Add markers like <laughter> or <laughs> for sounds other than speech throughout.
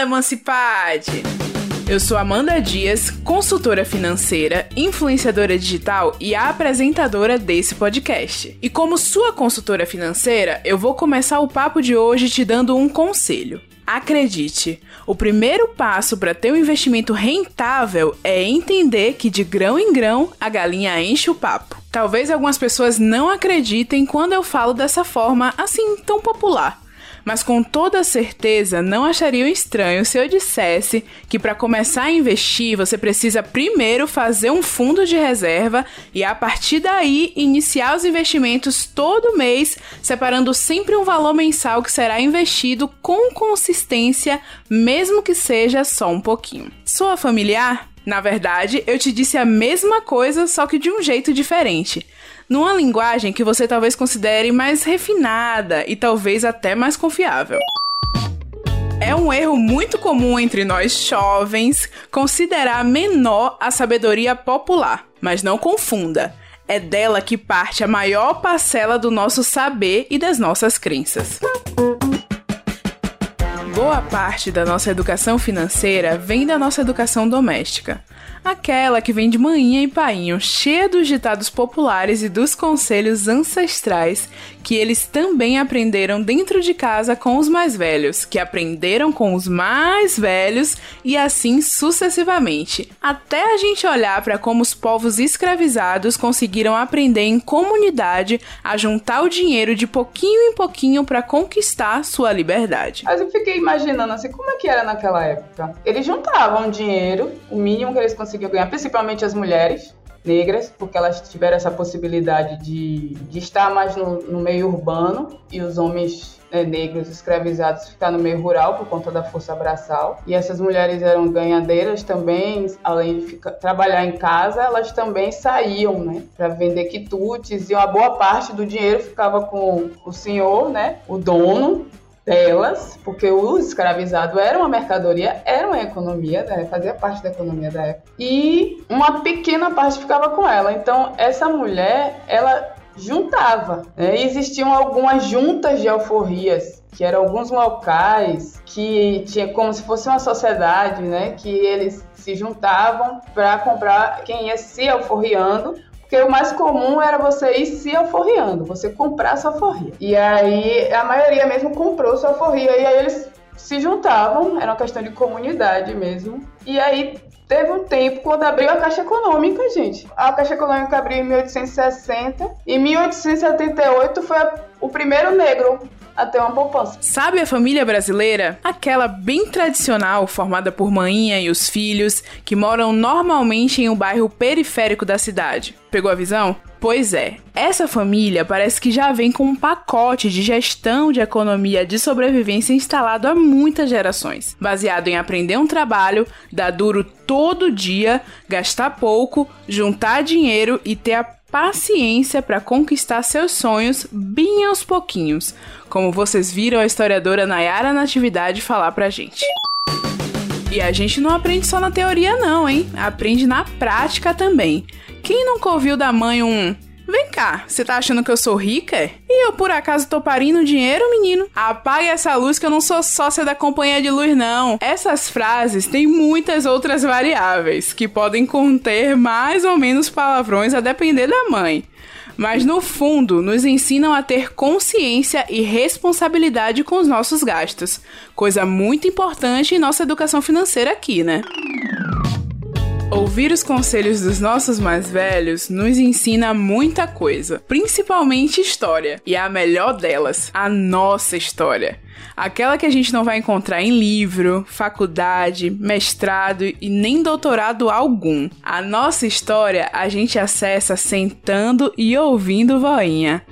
Fala, Emancipade! Eu sou Amanda Dias, consultora financeira, influenciadora digital e apresentadora desse podcast. E como sua consultora financeira, eu vou começar o papo de hoje te dando um conselho. Acredite, o primeiro passo para ter um investimento rentável é entender que de grão em grão a galinha enche o papo. Talvez algumas pessoas não acreditem quando eu falo dessa forma assim tão popular mas com toda certeza não achariam estranho se eu dissesse que para começar a investir você precisa primeiro fazer um fundo de reserva e a partir daí iniciar os investimentos todo mês, separando sempre um valor mensal que será investido com consistência, mesmo que seja só um pouquinho. Soa familiar? Na verdade, eu te disse a mesma coisa, só que de um jeito diferente numa linguagem que você talvez considere mais refinada e talvez até mais confiável. É um erro muito comum entre nós jovens considerar menor a sabedoria popular, mas não confunda. É dela que parte a maior parcela do nosso saber e das nossas crenças. Boa parte da nossa educação financeira vem da nossa educação doméstica. Aquela que vem de manhã e painho, cheia dos ditados populares e dos conselhos ancestrais que eles também aprenderam dentro de casa com os mais velhos, que aprenderam com os mais velhos e assim sucessivamente, até a gente olhar para como os povos escravizados conseguiram aprender em comunidade a juntar o dinheiro de pouquinho em pouquinho para conquistar sua liberdade. Mas eu fiquei imaginando assim, como é que era naquela época? Eles juntavam dinheiro, o mínimo que eles conseguiam ganhar, principalmente as mulheres, negras, porque elas tiveram essa possibilidade de, de estar mais no, no meio urbano e os homens né, negros escravizados ficar no meio rural por conta da força braçal. E essas mulheres eram ganhadeiras também, além de ficar, trabalhar em casa, elas também saíam né, para vender quitutes e uma boa parte do dinheiro ficava com o senhor, né, o dono, delas, porque o escravizado era uma mercadoria, era uma economia, né? fazia parte da economia da época. E uma pequena parte ficava com ela. Então, essa mulher, ela juntava. Né? Existiam algumas juntas de alforrias, que eram alguns locais que tinha como se fosse uma sociedade, né? Que eles se juntavam para comprar quem ia se alforriando porque o mais comum era você ir se alforriando, você comprar sua alforria. E aí a maioria mesmo comprou sua alforria e aí eles se juntavam, era uma questão de comunidade mesmo. E aí teve um tempo quando abriu a Caixa Econômica, gente. A Caixa Econômica abriu em 1860 e em 1878 foi o primeiro negro a ter uma poupança. Sabe a família brasileira? Aquela bem tradicional, formada por mãinha e os filhos, que moram normalmente em um bairro periférico da cidade. Pegou a visão? Pois é, essa família parece que já vem com um pacote de gestão de economia de sobrevivência instalado há muitas gerações, baseado em aprender um trabalho, dar duro todo dia, gastar pouco, juntar dinheiro e ter a paciência para conquistar seus sonhos bem aos pouquinhos, como vocês viram a historiadora Nayara Natividade falar pra gente. E a gente não aprende só na teoria não, hein? Aprende na prática também. Quem nunca ouviu da mãe um Vem cá, você tá achando que eu sou rica? E eu por acaso tô parindo dinheiro, menino? Apague essa luz que eu não sou sócia da companhia de luz, não. Essas frases têm muitas outras variáveis que podem conter mais ou menos palavrões a depender da mãe mas no fundo nos ensinam a ter consciência e responsabilidade com os nossos gastos, coisa muito importante em nossa educação financeira aqui, né? Ouvir os conselhos dos nossos mais velhos nos ensina muita coisa, principalmente história, e a melhor delas, a nossa história. Aquela que a gente não vai encontrar em livro, faculdade, mestrado e nem doutorado algum. A nossa história a gente acessa sentando e ouvindo voinha.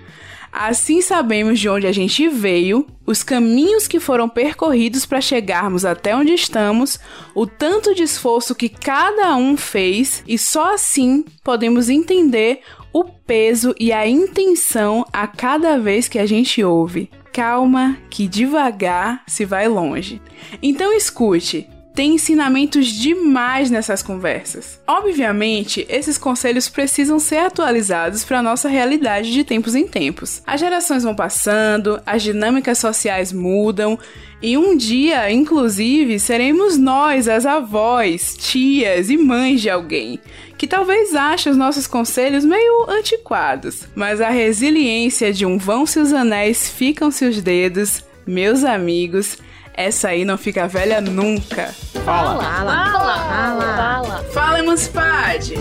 Assim sabemos de onde a gente veio, os caminhos que foram percorridos para chegarmos até onde estamos, o tanto de esforço que cada um fez, e só assim podemos entender o peso e a intenção a cada vez que a gente ouve. Calma, que devagar se vai longe. Então escute, tem ensinamentos demais nessas conversas. Obviamente, esses conselhos precisam ser atualizados para nossa realidade de tempos em tempos. As gerações vão passando, as dinâmicas sociais mudam e um dia, inclusive, seremos nós, as avós, tias e mães de alguém, que talvez ache os nossos conselhos meio antiquados, mas a resiliência de um vão-se os anéis, ficam-se os dedos, meus amigos, essa aí não fica velha nunca. Fala. Fala. Fala. Fala. Fala. Fala, Emancipade.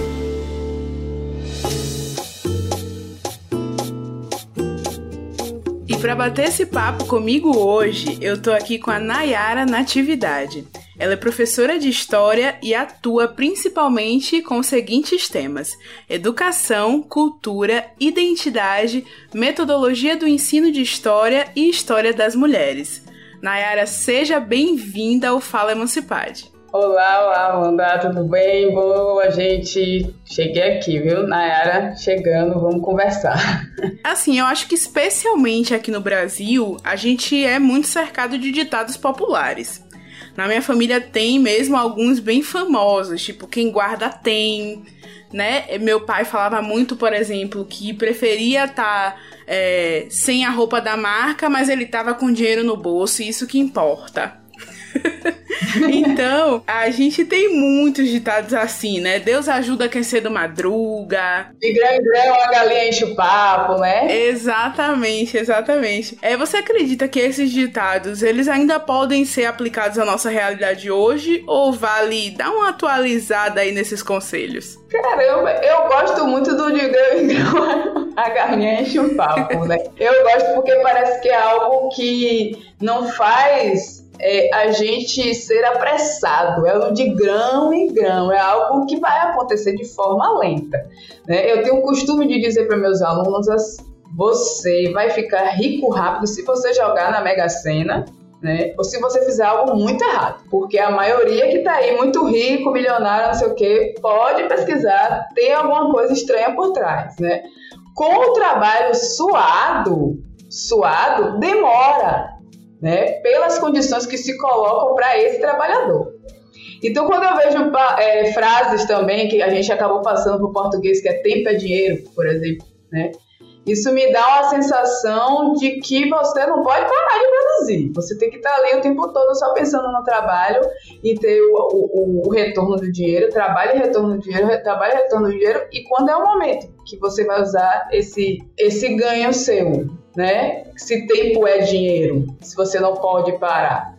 E para bater esse papo comigo hoje, eu tô aqui com a Nayara Natividade. Ela é professora de história e atua principalmente com os seguintes temas: educação, cultura, identidade, metodologia do ensino de história e história das mulheres. Nayara, seja bem-vinda ao Fala Emancipade. Olá, olá, Amanda, tudo bem? Boa, gente. Cheguei aqui, viu? Nayara chegando, vamos conversar. <laughs> Assim, eu acho que especialmente aqui no Brasil, a gente é muito cercado de ditados populares. Na minha família tem mesmo alguns bem famosos, tipo quem guarda tem, né? Meu pai falava muito, por exemplo, que preferia estar tá é, sem a roupa da marca, mas ele tava com dinheiro no bolso, e isso que importa. <laughs> então, a gente tem muitos ditados assim, né? Deus ajuda quem cedo madruga. De grão em grão a galinha enche o papo, né? Exatamente, exatamente. É, você acredita que esses ditados, eles ainda podem ser aplicados à nossa realidade hoje? Ou vale dar uma atualizada aí nesses conselhos? Caramba, eu gosto muito do de grão em grão <laughs> a galinha enche o papo, né? Eu gosto porque parece que é algo que não faz é, a gente ser apressado, é de grão em grão, é algo que vai acontecer de forma lenta. Né? Eu tenho o costume de dizer para meus alunos assim, você vai ficar rico rápido se você jogar na Mega Sena, né? Ou se você fizer algo muito errado. Porque a maioria que tá aí, muito rico, milionário, não sei o quê, pode pesquisar, tem alguma coisa estranha por trás, né? Com o trabalho suado, suado, demora né, pelas condições que se colocam para esse trabalhador. Então, quando eu vejo é, frases também que a gente acabou passando para o português, que é tempo é dinheiro, por exemplo, né? Isso me dá uma sensação de que você não pode parar de produzir. Você tem que estar ali o tempo todo só pensando no trabalho e ter o, o, o retorno do dinheiro, trabalho e retorno do dinheiro, trabalho e retorno do dinheiro. E quando é o momento que você vai usar esse, esse ganho seu, né? Se tempo é dinheiro, se você não pode parar.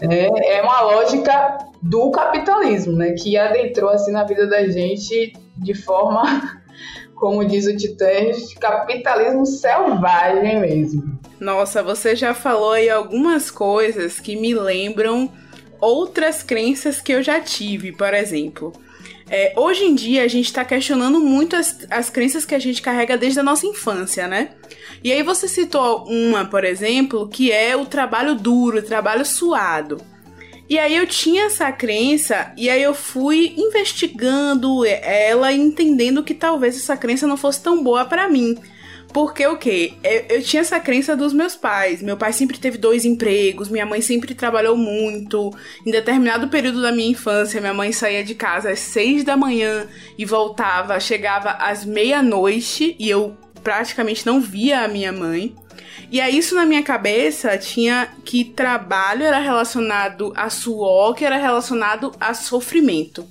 É, é uma lógica do capitalismo, né? Que adentrou assim na vida da gente de forma, <laughs> como diz o Titãs, capitalismo selvagem mesmo. Nossa, você já falou aí algumas coisas que me lembram outras crenças que eu já tive, por exemplo. É, hoje em dia a gente está questionando muito as, as crenças que a gente carrega desde a nossa infância, né? E aí você citou uma, por exemplo, que é o trabalho duro, o trabalho suado. E aí eu tinha essa crença e aí eu fui investigando ela entendendo que talvez essa crença não fosse tão boa para mim. Porque o quê? Eu, eu, tinha essa crença dos meus pais. Meu pai sempre teve dois empregos, minha mãe sempre trabalhou muito. Em determinado período da minha infância, minha mãe saía de casa às seis da manhã e voltava, chegava às meia-noite e eu praticamente não via a minha mãe. E aí isso na minha cabeça tinha que trabalho era relacionado a suor, que era relacionado a sofrimento.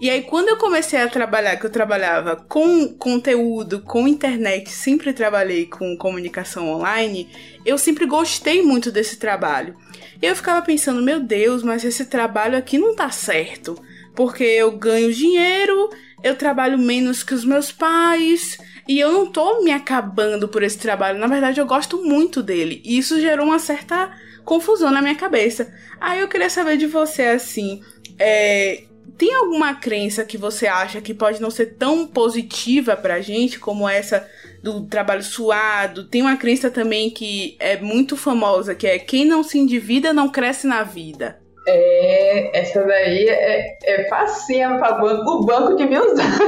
E aí, quando eu comecei a trabalhar, que eu trabalhava com conteúdo, com internet, sempre trabalhei com comunicação online, eu sempre gostei muito desse trabalho. E eu ficava pensando, meu Deus, mas esse trabalho aqui não tá certo. Porque eu ganho dinheiro, eu trabalho menos que os meus pais, e eu não tô me acabando por esse trabalho. Na verdade, eu gosto muito dele. E isso gerou uma certa confusão na minha cabeça. Aí eu queria saber de você, assim, é, tem alguma crença que você acha que pode não ser tão positiva pra gente como essa do trabalho suado? Tem uma crença também que é muito famosa, que é quem não se endivida não cresce na vida. É, essa daí é, é facinha banco, o banco de mil usar.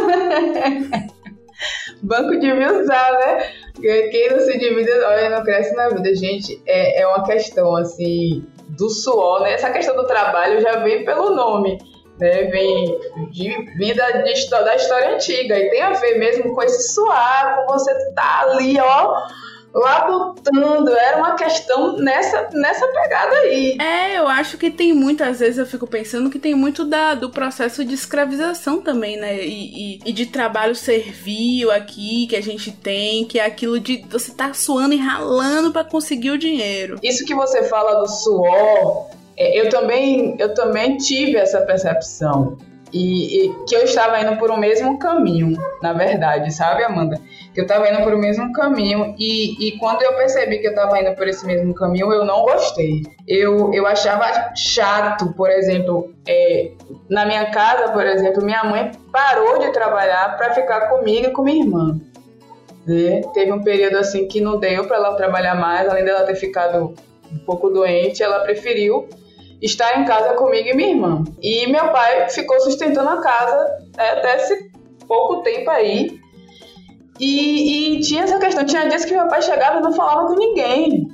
<laughs> banco de mil usar, né? Quem não se endivida, olha, não cresce na vida. Gente, é, é uma questão, assim, do suor, né? Essa questão do trabalho já vem pelo nome, né? Vem de vida de, da história antiga e tem a ver mesmo com esse suar, com você tá ali, ó labutando, era uma questão nessa, nessa pegada aí. É, eu acho que tem muito, às vezes eu fico pensando que tem muito da, do processo de escravização também, né? E, e, e de trabalho servil aqui que a gente tem, que é aquilo de você tá suando e ralando para conseguir o dinheiro. Isso que você fala do suor, eu também, eu também tive essa percepção. E, e, que eu estava indo por o mesmo caminho, na verdade, sabe, Amanda? Que eu estava indo por o mesmo caminho e, e quando eu percebi que eu estava indo por esse mesmo caminho, eu não gostei. Eu, eu achava chato, por exemplo, é, na minha casa, por exemplo, minha mãe parou de trabalhar para ficar comigo e com minha irmã. Né? Teve um período assim que não deu para ela trabalhar mais, além dela ter ficado um pouco doente, ela preferiu estar em casa comigo e minha irmã. E meu pai ficou sustentando a casa né, até esse pouco tempo aí. E, e, tinha essa questão, tinha dias que meu pai chegava e não falava com ninguém.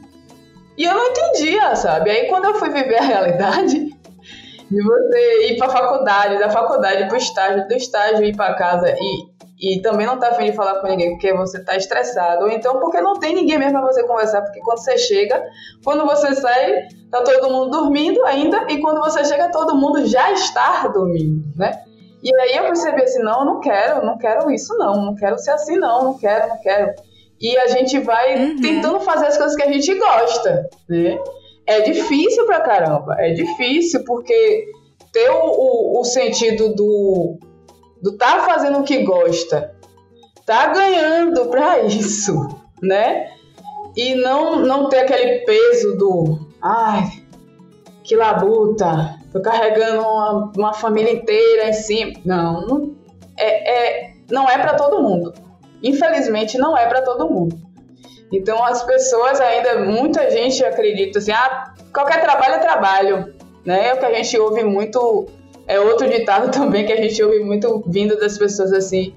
E eu não entendia, sabe? Aí quando eu fui viver a realidade <laughs> de você ir para faculdade, da faculdade para o estágio, do estágio ir para casa e e também não tá afim de falar com ninguém porque você tá estressado, ou então porque não tem ninguém mesmo pra você conversar, porque quando você chega, quando você sai, tá todo mundo dormindo ainda, e quando você chega, todo mundo já está dormindo, né? E aí eu percebi assim, não, não quero, não quero isso não, não quero ser assim não, não quero, não quero. E a gente vai uhum. tentando fazer as coisas que a gente gosta, né? É difícil pra caramba, é difícil porque ter o, o, o sentido do do tá fazendo o que gosta, tá ganhando para isso, né? E não não ter aquele peso do, ai, que labuta, tô carregando uma, uma família inteira em cima. Não, não é, é não é para todo mundo. Infelizmente não é para todo mundo. Então as pessoas ainda, muita gente acredita assim, ah, qualquer trabalho é trabalho, né? É o que a gente ouve muito é outro ditado <laughs> também que a gente ouve muito vindo das pessoas assim,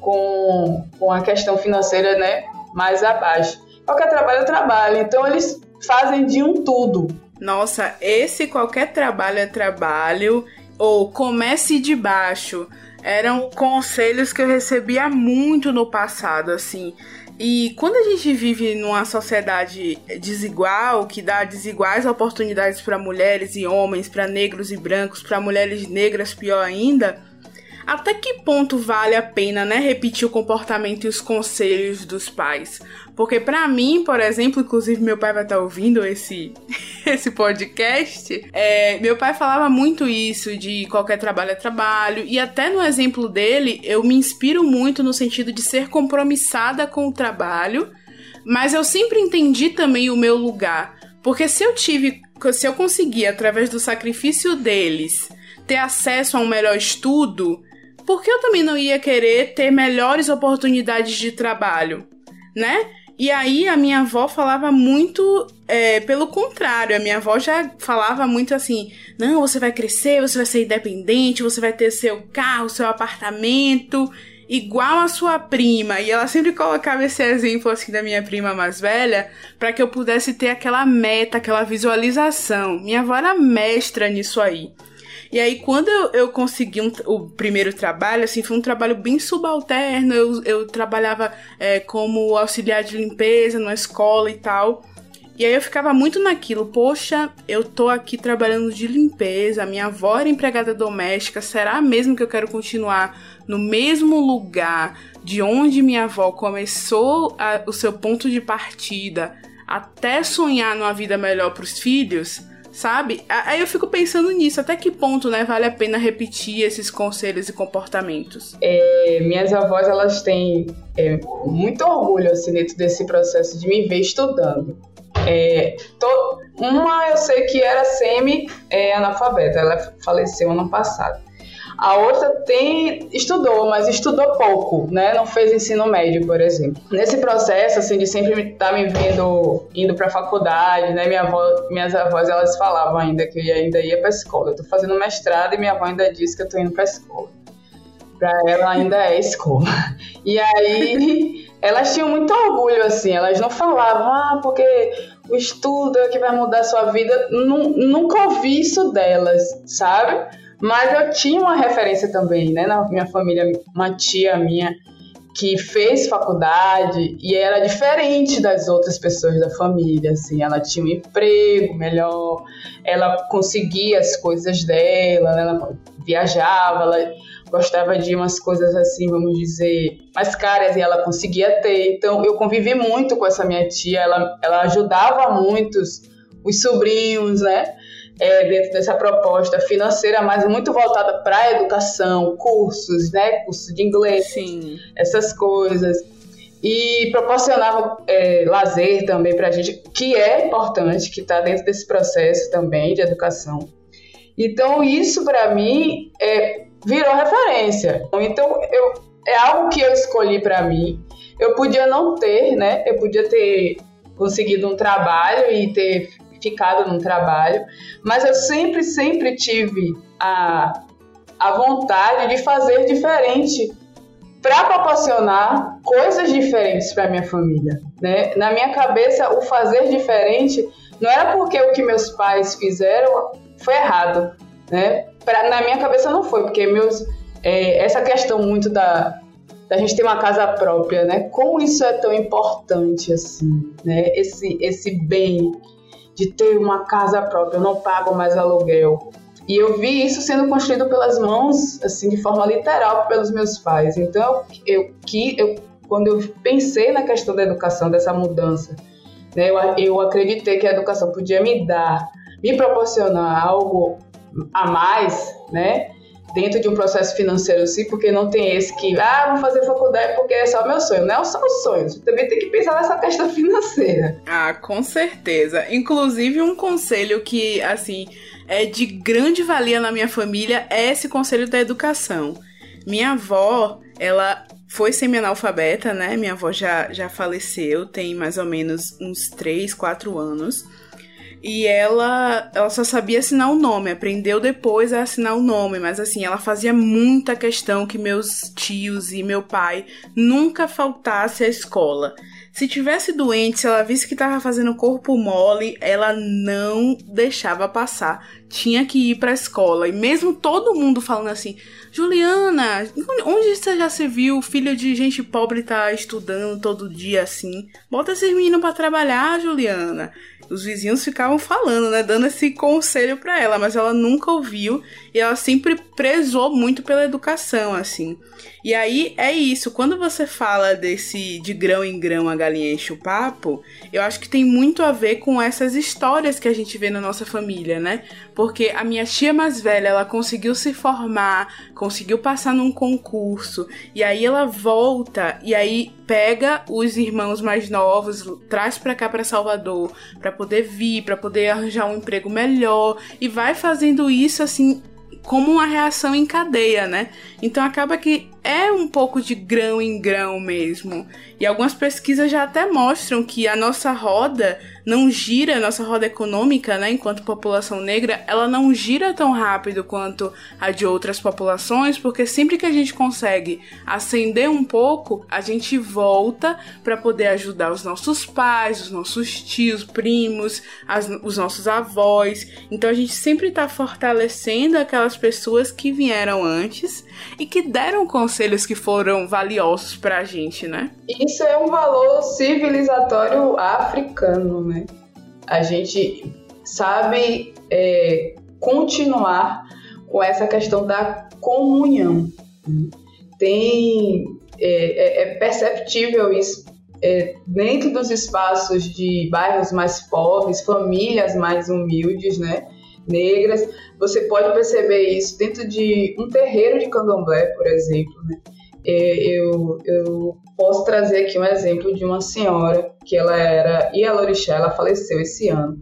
com, com a questão financeira, né, mais abaixo. Qualquer trabalho é trabalho, então eles fazem de um tudo. Nossa, esse qualquer trabalho é trabalho, ou comece de baixo, eram conselhos que eu recebia muito no passado, assim. E quando a gente vive numa sociedade desigual, que dá desiguais oportunidades para mulheres e homens, para negros e brancos, para mulheres negras pior ainda, até que ponto vale a pena, né, repetir o comportamento e os conselhos dos pais? Porque para mim, por exemplo, inclusive meu pai vai estar tá ouvindo esse <laughs> esse podcast, é, meu pai falava muito isso de qualquer trabalho é trabalho e até no exemplo dele eu me inspiro muito no sentido de ser compromissada com o trabalho, mas eu sempre entendi também o meu lugar, porque se eu tive, se eu conseguir através do sacrifício deles ter acesso a um melhor estudo, porque eu também não ia querer ter melhores oportunidades de trabalho, né? E aí a minha avó falava muito é, pelo contrário. A minha avó já falava muito assim: não, você vai crescer, você vai ser independente, você vai ter seu carro, seu apartamento, igual a sua prima. E ela sempre colocava esse exemplo assim da minha prima mais velha para que eu pudesse ter aquela meta, aquela visualização. Minha avó era mestra nisso aí. E aí, quando eu, eu consegui um, o primeiro trabalho, assim, foi um trabalho bem subalterno. Eu, eu trabalhava é, como auxiliar de limpeza numa escola e tal. E aí eu ficava muito naquilo, poxa, eu tô aqui trabalhando de limpeza, minha avó era empregada doméstica, será mesmo que eu quero continuar no mesmo lugar de onde minha avó começou a, o seu ponto de partida até sonhar numa vida melhor para os filhos? Sabe? Aí eu fico pensando nisso, até que ponto, né, vale a pena repetir esses conselhos e comportamentos? É, minhas avós, elas têm é, muito orgulho, assim, dentro desse processo de me ver estudando. É, uma eu sei que era semi-analfabeta, ela faleceu ano passado. A outra tem estudou, mas estudou pouco, né? Não fez ensino médio, por exemplo. Nesse processo, assim, de sempre estar tá me vendo indo para faculdade, né? Minha avó, minhas avós, elas falavam ainda que eu ainda ia para escola. Eu tô fazendo mestrado e minha avó ainda disse que eu tô indo para escola. Para ela ainda é escola. E aí <laughs> elas tinham muito orgulho, assim, elas não falavam, ah, porque o estudo é que vai mudar a sua vida. Nunca ouvi isso delas, sabe? Mas eu tinha uma referência também, né? Na minha família, uma tia minha que fez faculdade e era diferente das outras pessoas da família, assim, ela tinha um emprego melhor, ela conseguia as coisas dela, ela viajava, ela gostava de umas coisas assim, vamos dizer, mais caras e ela conseguia ter. Então eu convivi muito com essa minha tia, ela, ela ajudava muitos os sobrinhos, né? É, dentro dessa proposta financeira, mas muito voltada para a educação, cursos, né, curso de inglês, Sim. essas coisas. E proporcionava é, lazer também para a gente, que é importante, que está dentro desse processo também de educação. Então, isso para mim é, virou referência. Então, eu, é algo que eu escolhi para mim. Eu podia não ter, né? Eu podia ter conseguido um trabalho e ter ficado num trabalho, mas eu sempre, sempre tive a, a vontade de fazer diferente para proporcionar coisas diferentes para minha família, né? Na minha cabeça, o fazer diferente não era porque o que meus pais fizeram foi errado, né? Pra, na minha cabeça não foi, porque meus é, essa questão muito da da gente ter uma casa própria, né? Como isso é tão importante assim, né? Esse esse bem de ter uma casa própria, eu não pago mais aluguel. E eu vi isso sendo construído pelas mãos, assim, de forma literal, pelos meus pais. Então, eu, que, eu, quando eu pensei na questão da educação, dessa mudança, né, eu, eu acreditei que a educação podia me dar, me proporcionar algo a mais, né? Dentro de um processo financeiro sim, porque não tem esse que, ah, vou fazer faculdade porque é só meu sonho. Não é só o sonho, você também tem que pensar nessa questão <laughs> financeira. Ah, com certeza. Inclusive, um conselho que, assim, é de grande valia na minha família é esse conselho da educação. Minha avó, ela foi semi-analfabeta, né? Minha avó já, já faleceu, tem mais ou menos uns 3, 4 anos. E ela, ela só sabia assinar o nome, aprendeu depois a assinar o nome, mas assim, ela fazia muita questão que meus tios e meu pai nunca faltasse à escola. Se tivesse doente, se ela visse que estava fazendo corpo mole, ela não deixava passar. Tinha que ir para a escola. E mesmo todo mundo falando assim: Juliana, onde você já se viu? Filho de gente pobre tá estudando todo dia assim. Bota esses meninos para trabalhar, Juliana os vizinhos ficavam falando, né, dando esse conselho para ela, mas ela nunca ouviu e ela sempre prezou muito pela educação, assim. E aí é isso, quando você fala desse de grão em grão a galinha enche o papo, eu acho que tem muito a ver com essas histórias que a gente vê na nossa família, né? Porque a minha tia mais velha, ela conseguiu se formar, conseguiu passar num concurso, e aí ela volta e aí pega os irmãos mais novos, traz para cá para Salvador, para poder vir, para poder arranjar um emprego melhor e vai fazendo isso assim como uma reação em cadeia, né? Então acaba que é um pouco de grão em grão mesmo. E algumas pesquisas já até mostram que a nossa roda não gira, a nossa roda econômica, né, enquanto população negra, ela não gira tão rápido quanto a de outras populações, porque sempre que a gente consegue ascender um pouco, a gente volta para poder ajudar os nossos pais, os nossos tios, primos, as, os nossos avós. Então a gente sempre está fortalecendo aquelas pessoas que vieram antes e que deram conselhos que foram valiosos para a gente, né? Isso é um valor civilizatório africano, né? A gente sabe é, continuar com essa questão da comunhão. Tem é, é, é perceptível isso é, dentro dos espaços de bairros mais pobres, famílias mais humildes, né? Negras. Você pode perceber isso dentro de um terreiro de candomblé, por exemplo. Né? É, eu, eu posso trazer aqui um exemplo de uma senhora que ela era Ialorixá, ela faleceu esse ano.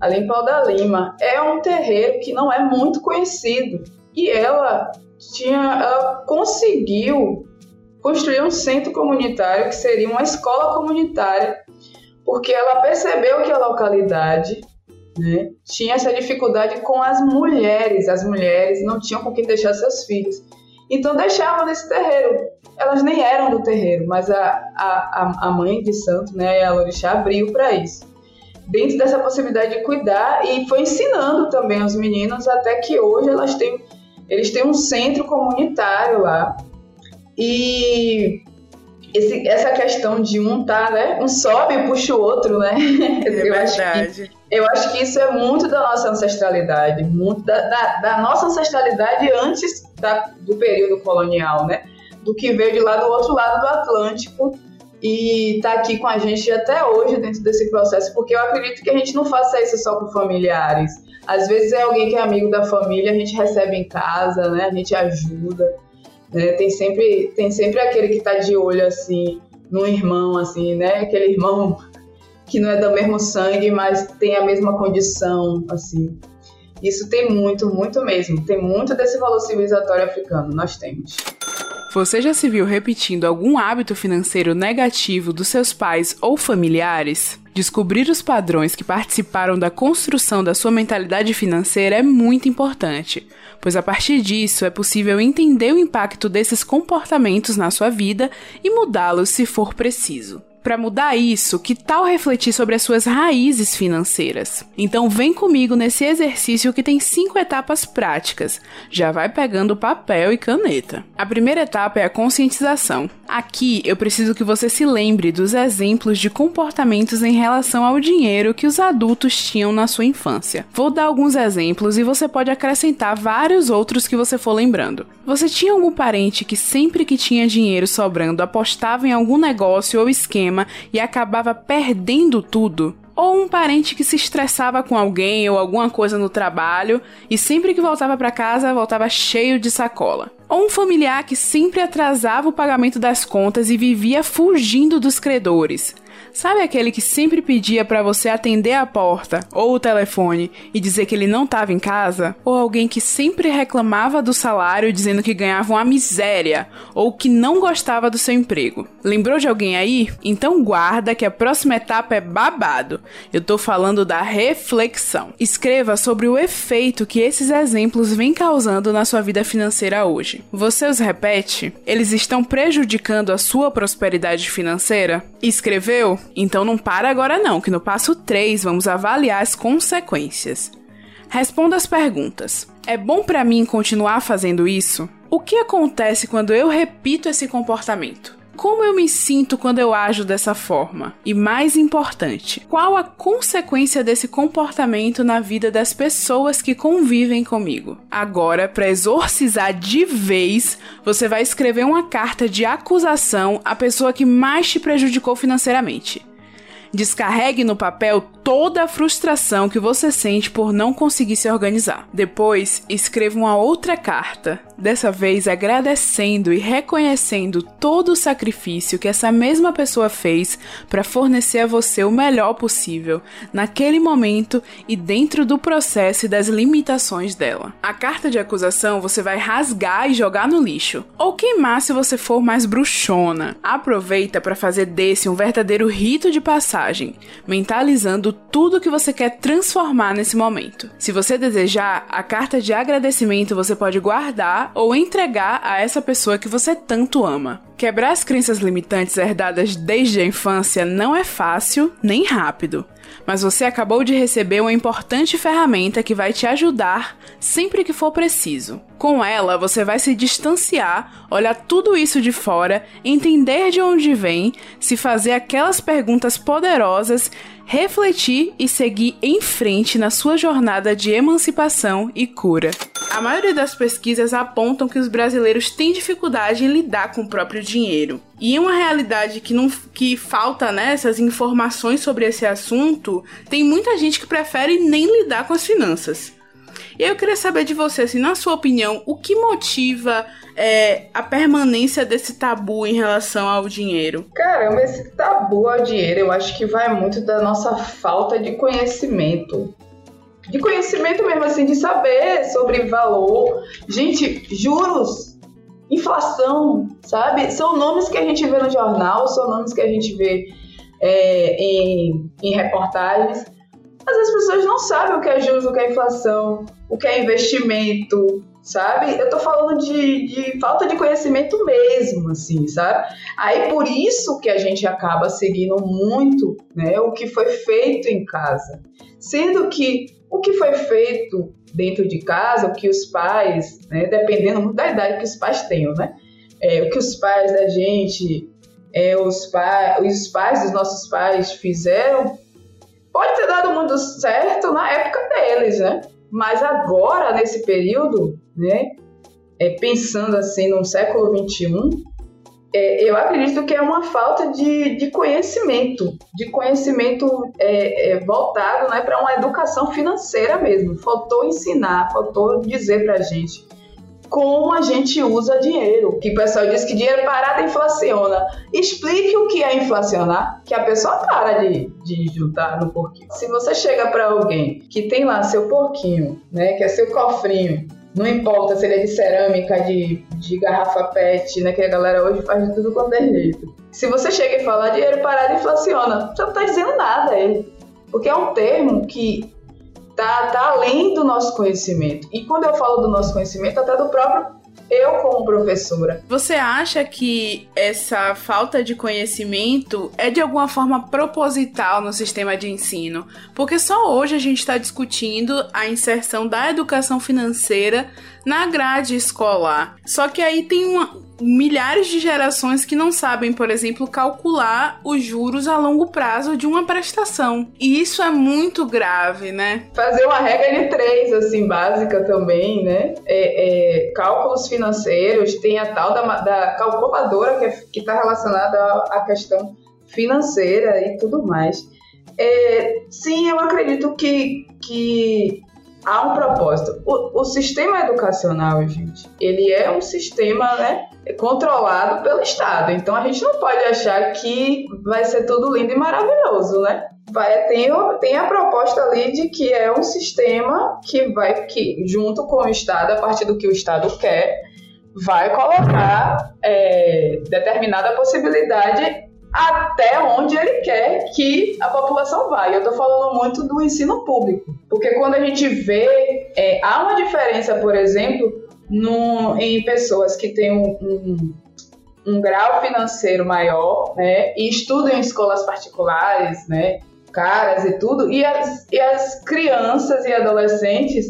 Ali em Pau da Lima. É um terreiro que não é muito conhecido. E ela tinha, ela conseguiu construir um centro comunitário que seria uma escola comunitária, porque ela percebeu que a localidade né, tinha essa dificuldade com as mulheres. As mulheres não tinham com quem deixar seus filhos. Então deixavam nesse terreiro. Elas nem eram do terreiro, mas a, a, a mãe de santo, né, a Lorixá, abriu para isso. dentro dessa possibilidade de cuidar e foi ensinando também os meninos até que hoje elas têm, eles têm um centro comunitário lá. E esse, essa questão de um tá, né? Um sobe e puxa o outro, né? É <laughs> eu verdade. Acho que, eu acho que isso é muito da nossa ancestralidade, muito da, da, da nossa ancestralidade antes da, do período colonial, né? Do que veio de lá do outro lado do Atlântico e tá aqui com a gente até hoje dentro desse processo, porque eu acredito que a gente não faça isso só com familiares. Às vezes é alguém que é amigo da família, a gente recebe em casa, né? A gente ajuda. Né? Tem, sempre, tem sempre aquele que está de olho assim no irmão, assim, né? Aquele irmão <laughs> que não é do mesmo sangue, mas tem a mesma condição, assim. Isso tem muito, muito mesmo. Tem muito desse valor civilizatório africano, nós temos. Você já se viu repetindo algum hábito financeiro negativo dos seus pais ou familiares? Descobrir os padrões que participaram da construção da sua mentalidade financeira é muito importante, pois a partir disso é possível entender o impacto desses comportamentos na sua vida e mudá-los se for preciso. Para mudar isso, que tal refletir sobre as suas raízes financeiras? Então vem comigo nesse exercício que tem cinco etapas práticas. Já vai pegando papel e caneta. A primeira etapa é a conscientização. Aqui eu preciso que você se lembre dos exemplos de comportamentos em relação ao dinheiro que os adultos tinham na sua infância. Vou dar alguns exemplos e você pode acrescentar vários outros que você for lembrando. Você tinha algum parente que sempre que tinha dinheiro sobrando apostava em algum negócio ou esquema e acabava perdendo tudo? Ou um parente que se estressava com alguém ou alguma coisa no trabalho e sempre que voltava para casa voltava cheio de sacola? Ou um familiar que sempre atrasava o pagamento das contas e vivia fugindo dos credores? Sabe aquele que sempre pedia para você atender a porta ou o telefone e dizer que ele não estava em casa? Ou alguém que sempre reclamava do salário dizendo que ganhava uma miséria ou que não gostava do seu emprego? Lembrou de alguém aí? Então guarda que a próxima etapa é babado. Eu tô falando da reflexão. Escreva sobre o efeito que esses exemplos vêm causando na sua vida financeira hoje. Você os repete? Eles estão prejudicando a sua prosperidade financeira? Escreveu? Então não para agora não, que no passo 3 vamos avaliar as consequências. Responda as perguntas. É bom para mim continuar fazendo isso? O que acontece quando eu repito esse comportamento? Como eu me sinto quando eu ajo dessa forma? E mais importante, qual a consequência desse comportamento na vida das pessoas que convivem comigo? Agora, para exorcizar de vez, você vai escrever uma carta de acusação à pessoa que mais te prejudicou financeiramente. Descarregue no papel toda a frustração que você sente por não conseguir se organizar. Depois, escreva uma outra carta, dessa vez agradecendo e reconhecendo todo o sacrifício que essa mesma pessoa fez para fornecer a você o melhor possível, naquele momento e dentro do processo e das limitações dela. A carta de acusação você vai rasgar e jogar no lixo, ou queimar se você for mais bruxona. Aproveita para fazer desse um verdadeiro rito de passagem, mentalizando tudo que você quer transformar nesse momento. Se você desejar, a carta de agradecimento você pode guardar ou entregar a essa pessoa que você tanto ama. Quebrar as crenças limitantes herdadas desde a infância não é fácil nem rápido, mas você acabou de receber uma importante ferramenta que vai te ajudar sempre que for preciso. Com ela, você vai se distanciar, olhar tudo isso de fora, entender de onde vem, se fazer aquelas perguntas poderosas refletir e seguir em frente na sua jornada de emancipação e cura. A maioria das pesquisas apontam que os brasileiros têm dificuldade em lidar com o próprio dinheiro. E uma realidade que, não, que falta nessas né, informações sobre esse assunto, tem muita gente que prefere nem lidar com as finanças. E eu queria saber de você, assim, na sua opinião, o que motiva é, a permanência desse tabu em relação ao dinheiro? Caramba, esse tabu ao dinheiro eu acho que vai muito da nossa falta de conhecimento. De conhecimento mesmo, assim, de saber sobre valor. Gente, juros, inflação, sabe? São nomes que a gente vê no jornal, são nomes que a gente vê é, em, em reportagens. Mas as pessoas não sabem o que é juros, o que é inflação, o que é investimento, sabe? Eu tô falando de, de falta de conhecimento mesmo, assim, sabe? Aí por isso que a gente acaba seguindo muito, né, o que foi feito em casa. Sendo que o que foi feito dentro de casa, o que os pais, né, dependendo muito da idade que os pais tenham, né? É, o que os pais da gente, é, os, pa os pais dos nossos pais fizeram, pode ter dado muito certo na época deles, né? Mas agora, nesse período, né, é, pensando assim no século XXI, é, eu acredito que é uma falta de, de conhecimento, de conhecimento é, é, voltado né, para uma educação financeira mesmo. Faltou ensinar, faltou dizer para a gente como a gente usa dinheiro. Que o pessoal diz que dinheiro parado inflaciona. Explique o que é inflacionar, que a pessoa para de, de juntar no porquinho. Se você chega para alguém que tem lá seu porquinho, né, que é seu cofrinho, não importa se ele é de cerâmica, de, de garrafa PET, né? Que a galera hoje faz de tudo quanto é jeito. Se você chega e fala dinheiro parado inflaciona, você não tá dizendo nada a ele. Porque é um termo que tá, tá além do nosso conhecimento. E quando eu falo do nosso conhecimento, até do próprio eu como professora. Você acha que essa falta de conhecimento é de alguma forma proposital no sistema de ensino? Porque só hoje a gente está discutindo a inserção da educação financeira na grade escolar. Só que aí tem uma, milhares de gerações que não sabem, por exemplo, calcular os juros a longo prazo de uma prestação. E isso é muito grave, né? Fazer uma regra de três, assim, básica também, né? É, é, cálculos financeiros, tem a tal da, da calculadora que é, está relacionada à questão financeira e tudo mais. É, sim, eu acredito que, que há um propósito. O, o, sistema educacional, gente, ele é um sistema, né, controlado pelo Estado. Então a gente não pode achar que vai ser tudo lindo e maravilhoso, né? Vai, tem, tem a proposta ali de que é um sistema que vai, que junto com o Estado, a partir do que o Estado quer, vai colocar é, determinada possibilidade até onde ele quer que a população vá. Eu estou falando muito do ensino público, porque quando a gente vê, é, há uma diferença, por exemplo, no, em pessoas que têm um, um, um grau financeiro maior, né, e estudam em escolas particulares, né, caras e tudo, e as, e as crianças e adolescentes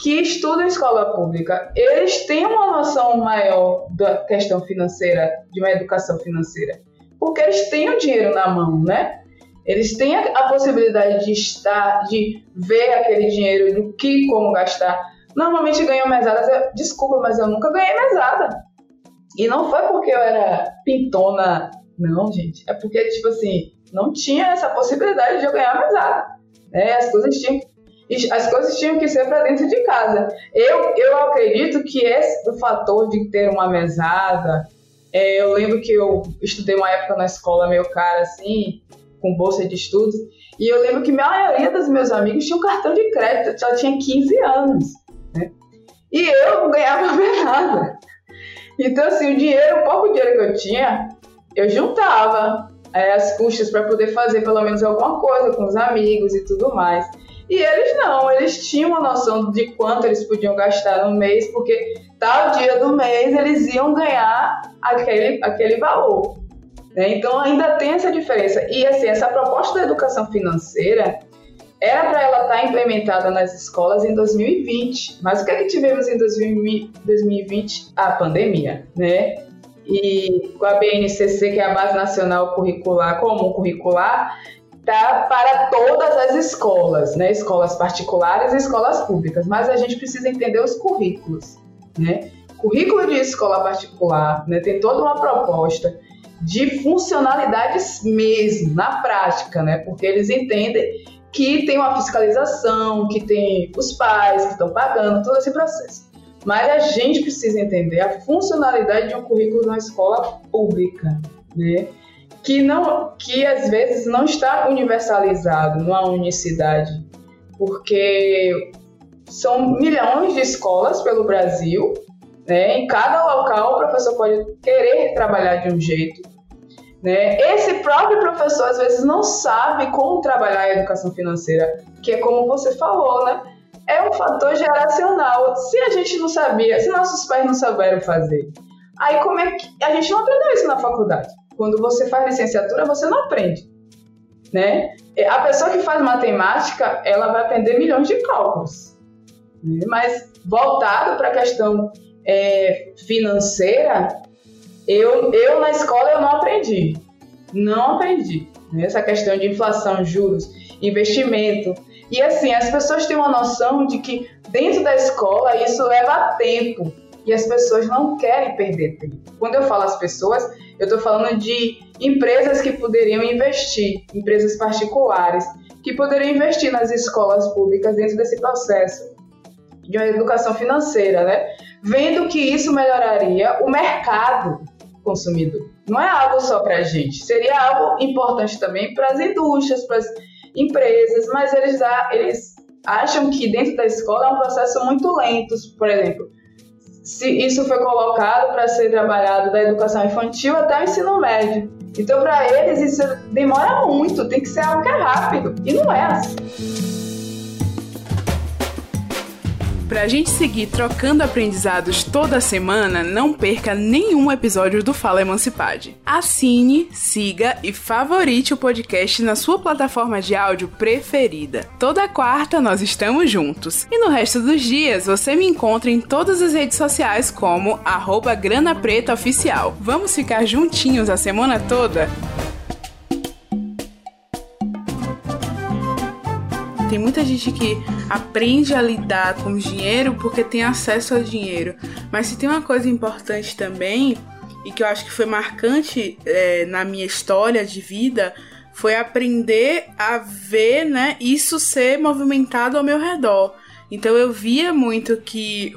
que estudam em escola pública, eles têm uma noção maior da questão financeira, de uma educação financeira porque eles têm o dinheiro na mão, né? Eles têm a, a possibilidade de estar, de ver aquele dinheiro, do que como gastar. Normalmente ganham mesadas. Eu, desculpa, mas eu nunca ganhei mesada. E não foi porque eu era pintona, não, gente. É porque, tipo assim, não tinha essa possibilidade de eu ganhar mesada. Né? As coisas tinham as coisas tinham que ser para dentro de casa. Eu, eu acredito que esse o fator de ter uma mesada, é, eu lembro que eu estudei uma época na escola meio cara assim, com bolsa de estudos, e eu lembro que a maioria dos meus amigos tinha um cartão de crédito, já tinha 15 anos, né? E eu não ganhava <laughs> nada. Então, assim, o dinheiro, o pouco dinheiro que eu tinha, eu juntava é, as custas para poder fazer pelo menos alguma coisa com os amigos e tudo mais. E eles não, eles tinham uma noção de quanto eles podiam gastar no mês, porque tal dia do mês eles iam ganhar aquele, aquele valor. Né? Então ainda tem essa diferença. E assim, essa proposta da educação financeira era para ela estar tá implementada nas escolas em 2020. Mas o que, é que tivemos em 2020? A pandemia, né? E com a BNCC, que é a Base Nacional Curricular Comum Curricular, tá para todas as escolas, né? Escolas particulares e escolas públicas. Mas a gente precisa entender os currículos né? Currículo de escola particular, né? Tem toda uma proposta de funcionalidades mesmo, na prática, né? Porque eles entendem que tem uma fiscalização, que tem os pais que estão pagando, todo esse processo. Mas a gente precisa entender a funcionalidade de um currículo na escola pública, né? Que não, que às vezes não está universalizado numa unicidade, porque são milhões de escolas pelo Brasil, né? Em cada local o professor pode querer trabalhar de um jeito. Né? Esse próprio professor às vezes não sabe como trabalhar a educação financeira, que é como você falou, né? é um fator geracional. Se a gente não sabia, se nossos pais não souberam fazer, aí como é que a gente não aprendeu isso na faculdade? Quando você faz licenciatura, você não aprende, né? A pessoa que faz matemática, ela vai aprender milhões de cálculos, mas voltado para a questão é, financeira, eu, eu na escola eu não aprendi, não aprendi. Né? Essa questão de inflação, juros, investimento, e assim, as pessoas têm uma noção de que dentro da escola isso leva tempo e as pessoas não querem perder tempo. Quando eu falo as pessoas, eu estou falando de empresas que poderiam investir, empresas particulares, que poderiam investir nas escolas públicas dentro desse processo de uma educação financeira, né? Vendo que isso melhoraria o mercado consumidor. Não é algo só para a gente, seria algo importante também para as indústrias, para as empresas, mas eles, eles acham que dentro da escola é um processo muito lento. Por exemplo, se isso foi colocado para ser trabalhado da educação infantil até o ensino médio. Então, para eles, isso demora muito, tem que ser algo que é rápido. E não é assim. Para a gente seguir trocando aprendizados toda semana, não perca nenhum episódio do Fala Emancipade. Assine, siga e favorite o podcast na sua plataforma de áudio preferida. Toda quarta nós estamos juntos. E no resto dos dias você me encontra em todas as redes sociais como Grana Preta Oficial. Vamos ficar juntinhos a semana toda? Tem muita gente que aprende a lidar com dinheiro porque tem acesso ao dinheiro. Mas se tem uma coisa importante também, e que eu acho que foi marcante é, na minha história de vida, foi aprender a ver né, isso ser movimentado ao meu redor. Então eu via muito que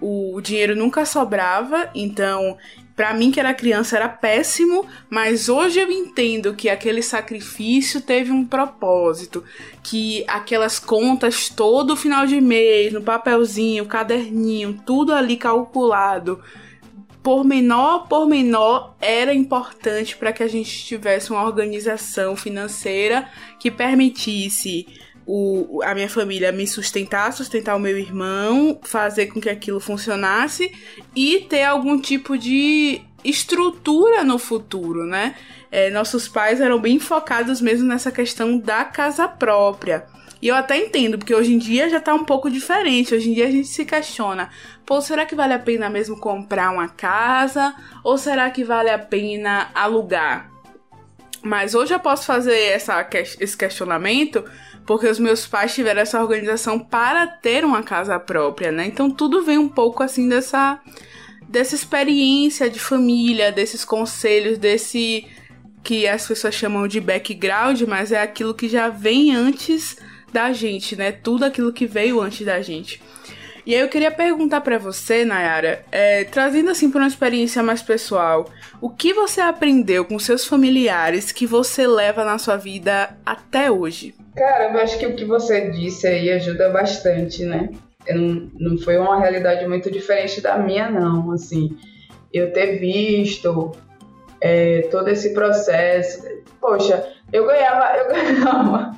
o, o dinheiro nunca sobrava, então para mim que era criança era péssimo, mas hoje eu entendo que aquele sacrifício teve um propósito, que aquelas contas todo final de mês, no papelzinho, caderninho, tudo ali calculado, por menor por menor, era importante para que a gente tivesse uma organização financeira que permitisse o, a minha família me sustentar, sustentar o meu irmão, fazer com que aquilo funcionasse e ter algum tipo de estrutura no futuro, né? É, nossos pais eram bem focados mesmo nessa questão da casa própria. E eu até entendo, porque hoje em dia já tá um pouco diferente. Hoje em dia a gente se questiona: pô, será que vale a pena mesmo comprar uma casa? Ou será que vale a pena alugar? Mas hoje eu posso fazer essa, esse questionamento porque os meus pais tiveram essa organização para ter uma casa própria, né? Então tudo vem um pouco assim dessa dessa experiência de família, desses conselhos, desse que as pessoas chamam de background, mas é aquilo que já vem antes da gente, né? Tudo aquilo que veio antes da gente. E aí eu queria perguntar para você, Nayara, é, trazendo assim para uma experiência mais pessoal, o que você aprendeu com seus familiares que você leva na sua vida até hoje? Cara, eu acho que o que você disse aí ajuda bastante, né? Não, não foi uma realidade muito diferente da minha, não. Assim, eu ter visto é, todo esse processo. Poxa, eu ganhava, <laughs> eu ganhava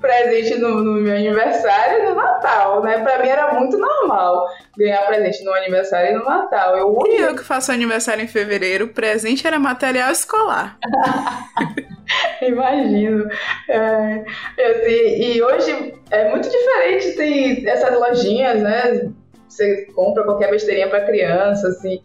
presente no, no, meu aniversário e no Natal, né? Pra mim era muito normal ganhar presente no aniversário e no Natal. Eu e eu que faço aniversário em fevereiro, presente era material escolar. <laughs> <laughs> Imagino. É, assim, e hoje é muito diferente, tem essas lojinhas, né? Você compra qualquer besteirinha para criança, assim.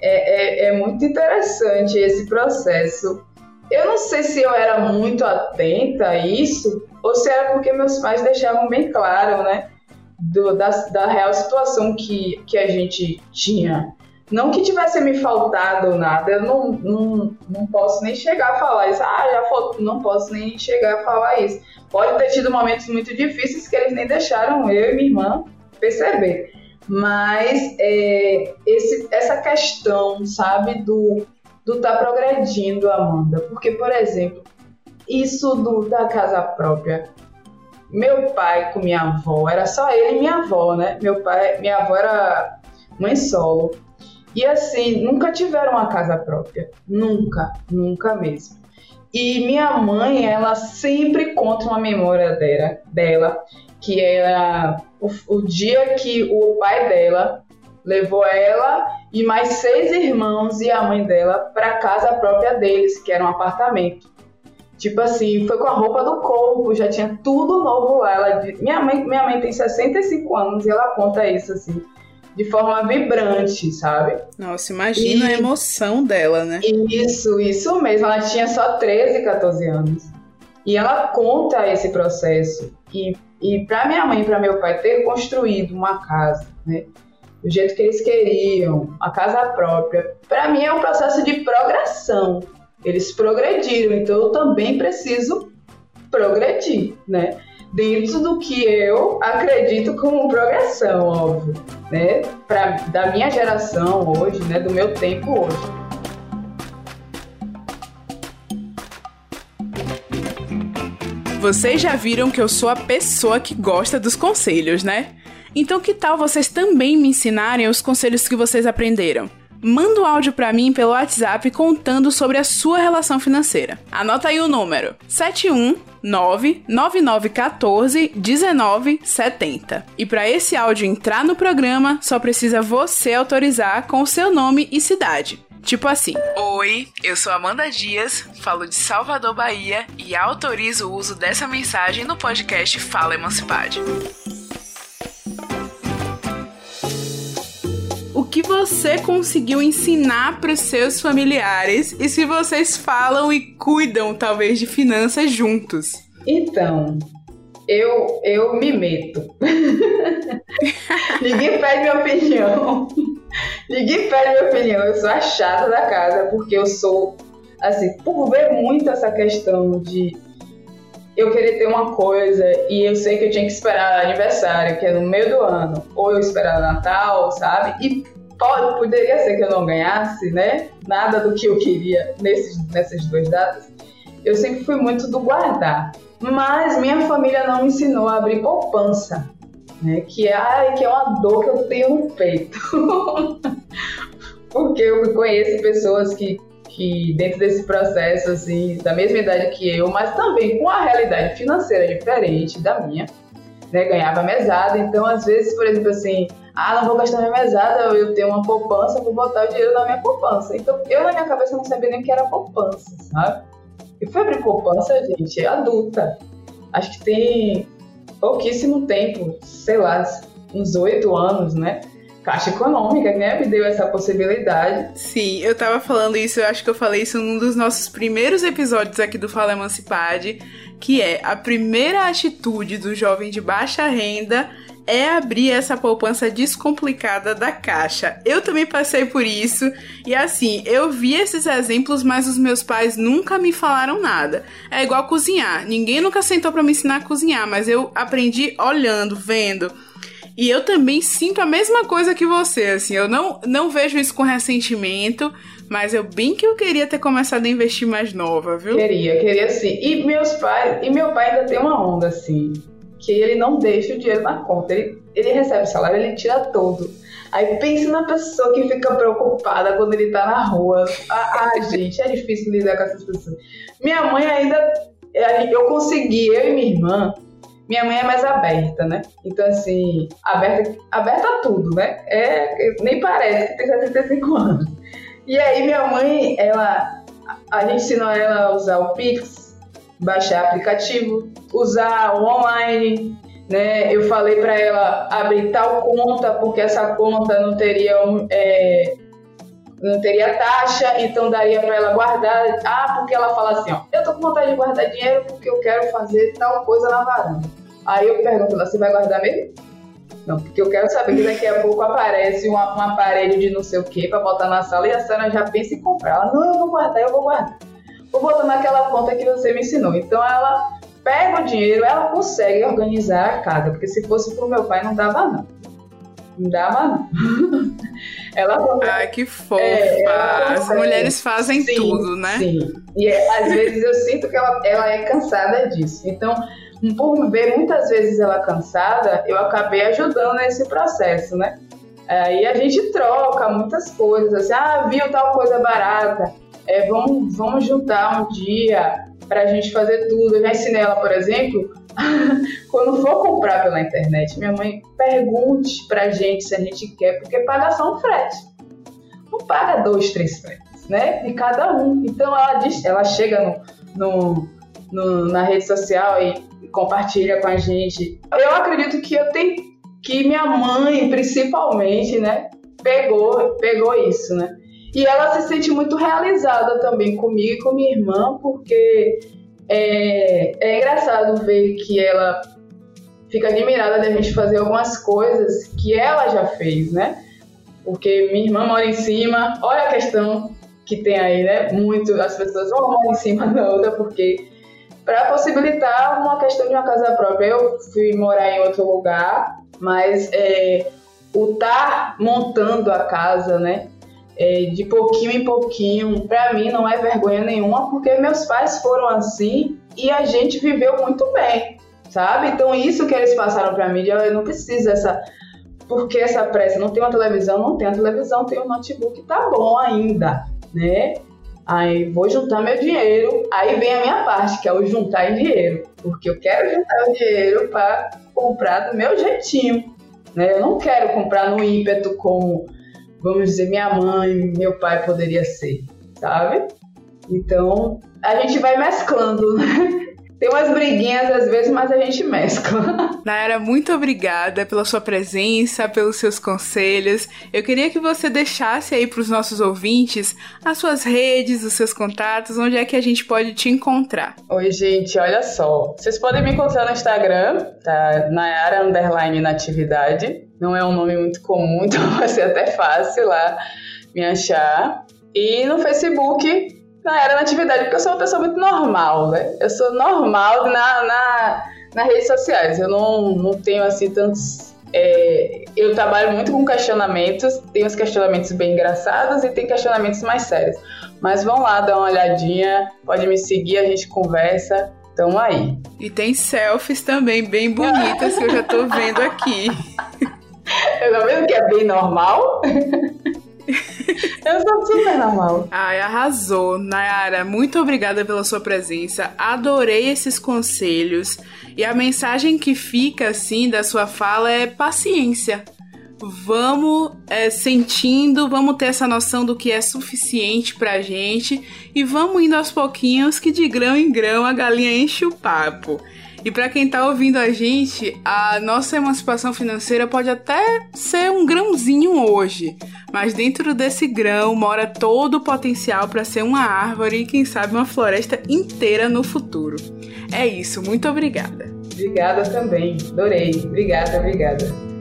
É, é, é muito interessante esse processo. Eu não sei se eu era muito atenta a isso, ou se era porque meus pais deixavam bem claro, né? Do, da, da real situação que, que a gente tinha. Não que tivesse me faltado nada, eu não, não, não posso nem chegar a falar isso. Ah, já faltou, não posso nem chegar a falar isso. Pode ter tido momentos muito difíceis que eles nem deixaram eu e minha irmã perceber. Mas é, esse, essa questão, sabe, do do tá progredindo, Amanda. Porque, por exemplo, isso do, da casa própria. Meu pai com minha avó, era só ele e minha avó, né? Meu pai, minha avó era mãe solo. E assim, nunca tiveram uma casa própria. Nunca, nunca mesmo. E minha mãe, ela sempre conta uma memória dela, dela que era o, o dia que o pai dela levou ela e mais seis irmãos e a mãe dela para casa própria deles, que era um apartamento. Tipo assim, foi com a roupa do corpo, já tinha tudo novo lá. Ela, minha, mãe, minha mãe tem 65 anos e ela conta isso assim, de forma vibrante, sabe? Nossa, imagina e, a emoção dela, né? Isso, isso mesmo. Ela tinha só 13, 14 anos. E ela conta esse processo. E, e para minha mãe e para meu pai ter construído uma casa, né? Do jeito que eles queriam, a casa própria, para mim é um processo de progressão. Eles progrediram, então eu também preciso progredir, né? Dentro do que eu acredito como progressão, óbvio, né? Pra, da minha geração hoje, né? Do meu tempo hoje. Vocês já viram que eu sou a pessoa que gosta dos conselhos, né? Então que tal vocês também me ensinarem os conselhos que vocês aprenderam? Manda um áudio para mim pelo WhatsApp contando sobre a sua relação financeira. Anota aí o número: 71999141970. E para esse áudio entrar no programa, só precisa você autorizar com o seu nome e cidade. Tipo assim: Oi, eu sou Amanda Dias, falo de Salvador, Bahia e autorizo o uso dessa mensagem no podcast Fala Emancipade. Que você conseguiu ensinar para os seus familiares e se vocês falam e cuidam talvez de finanças juntos? Então, eu eu me meto. <laughs> Ninguém pede minha opinião. Ninguém pede minha opinião. Eu sou a chata da casa, porque eu sou, assim, por ver muito essa questão de eu querer ter uma coisa e eu sei que eu tinha que esperar aniversário, que é no meio do ano, ou eu esperar Natal, sabe? E pode, poderia ser que eu não ganhasse, né? Nada do que eu queria nesses, nessas duas datas. Eu sempre fui muito do guardar. Mas minha família não me ensinou a abrir poupança né? Que, ai, que é uma dor que eu tenho no peito. <laughs> Porque eu conheço pessoas que, que dentro desse processo, assim, da mesma idade que eu, mas também com a realidade financeira diferente da minha, né? Ganhava mesada, então às vezes, por exemplo, assim, ah, não vou gastar minha mesada, eu tenho uma poupança, vou botar o dinheiro na minha poupança. Então, eu na minha cabeça não sabia nem o que era poupança, sabe? E fui abrir poupança, gente, adulta. Acho que tem pouquíssimo tempo, sei lá, uns oito anos, né? Caixa Econômica, né, me deu essa possibilidade. Sim, eu tava falando isso, eu acho que eu falei isso num dos nossos primeiros episódios aqui do Fala Emancipade, que é a primeira atitude do jovem de baixa renda é abrir essa poupança descomplicada da caixa. Eu também passei por isso e assim, eu vi esses exemplos, mas os meus pais nunca me falaram nada. É igual cozinhar. Ninguém nunca sentou para me ensinar a cozinhar, mas eu aprendi olhando, vendo. E eu também sinto a mesma coisa que você, assim, eu não, não vejo isso com ressentimento, mas eu bem que eu queria ter começado a investir mais nova, viu? Queria, queria sim. E meus pais, e meu pai ainda tem uma onda assim que ele não deixa o dinheiro na conta. Ele, ele recebe o salário, ele tira todo. Aí pense na pessoa que fica preocupada quando ele tá na rua. Ah, ah <laughs> gente, é difícil lidar com essas pessoas. Minha mãe ainda. Eu consegui, eu e minha irmã. Minha mãe é mais aberta, né? Então, assim, aberta, aberta a tudo, né? É, nem parece que tem 65 anos. E aí, minha mãe, ela. A gente ensinou ela a usar o Pix, baixar aplicativo, usar o online, né? Eu falei para ela abrir tal conta porque essa conta não teria é, não teria taxa, então daria para ela guardar. Ah, porque ela fala assim, ó, eu tô com vontade de guardar dinheiro porque eu quero fazer tal coisa na varanda. Aí eu pergunto, você vai guardar mesmo? Não, porque eu quero saber que daqui a pouco aparece um, um aparelho de não sei o que para botar na sala e a senhora já pensa em comprar. Ela, não, eu vou guardar, eu vou guardar vou botar naquela conta que você me ensinou. Então ela pega o dinheiro, ela consegue organizar a casa, porque se fosse pro meu pai não dava não. Não dava não. <laughs> ela Ai, que fofa. É, As mulheres fazem sim, tudo, né? Sim. E é, às vezes eu sinto que ela, ela é cansada disso. Então, por ver muitas vezes ela cansada, eu acabei ajudando nesse processo, né? Aí a gente troca muitas coisas, assim, ah, viu tal coisa barata é, vamos, vamos juntar um dia para a gente fazer tudo. Eu ensinei ela, por exemplo, <laughs> quando for comprar pela internet, minha mãe pergunte pra gente se a gente quer, porque paga só um frete. Não paga dois, três fretes, né? De cada um. Então ela diz, ela chega no, no, no na rede social e compartilha com a gente. Eu acredito que eu tenho que minha mãe, principalmente, né, pegou, pegou isso, né? E ela se sente muito realizada também comigo e com minha irmã, porque é, é engraçado ver que ela fica admirada da gente fazer algumas coisas que ela já fez, né? Porque minha irmã mora em cima, olha a questão que tem aí, né? Muito, as pessoas vão morar em cima da outra, porque para possibilitar uma questão de uma casa própria, eu fui morar em outro lugar, mas é, o estar tá montando a casa, né? É, de pouquinho em pouquinho, para mim não é vergonha nenhuma, porque meus pais foram assim e a gente viveu muito bem, sabe? Então isso que eles passaram para mim, eu não preciso dessa porque essa pressa, não tem uma televisão, não tem a televisão, tem um notebook, tá bom ainda, né? Aí vou juntar meu dinheiro, aí vem a minha parte, que é o juntar dinheiro, porque eu quero juntar o dinheiro para comprar do meu jeitinho, né? Eu não quero comprar no ímpeto como vamos dizer, minha mãe, meu pai poderia ser, sabe? Então, a gente vai mesclando, né? Tem umas briguinhas às vezes, mas a gente mescla. <laughs> Nayara, muito obrigada pela sua presença, pelos seus conselhos. Eu queria que você deixasse aí para os nossos ouvintes as suas redes, os seus contatos, onde é que a gente pode te encontrar. Oi, gente, olha só. Vocês podem me encontrar no Instagram, tá? Nayara Underline Natividade. Não é um nome muito comum, <laughs> então vai ser até fácil lá me achar. E no Facebook, na era na atividade, porque eu sou uma pessoa muito normal, né? Eu sou normal na, na, nas redes sociais. Eu não, não tenho assim tantos. É, eu trabalho muito com questionamentos, tem uns questionamentos bem engraçados e tem questionamentos mais sérios. Mas vão lá dar uma olhadinha, pode me seguir, a gente conversa. Tamo aí. E tem selfies também bem bonitas que eu já tô vendo aqui. <laughs> Eu tô vendo que é bem normal. <laughs> <laughs> Eu sou super normal. Ai, arrasou. Nayara, muito obrigada pela sua presença. Adorei esses conselhos. E a mensagem que fica, assim, da sua fala é paciência. Vamos é, sentindo, vamos ter essa noção do que é suficiente pra gente e vamos indo aos pouquinhos que de grão em grão a galinha enche o papo. E para quem tá ouvindo a gente, a nossa emancipação financeira pode até ser um grãozinho hoje, mas dentro desse grão mora todo o potencial para ser uma árvore e quem sabe uma floresta inteira no futuro. É isso, muito obrigada. Obrigada também, adorei. Obrigada, obrigada.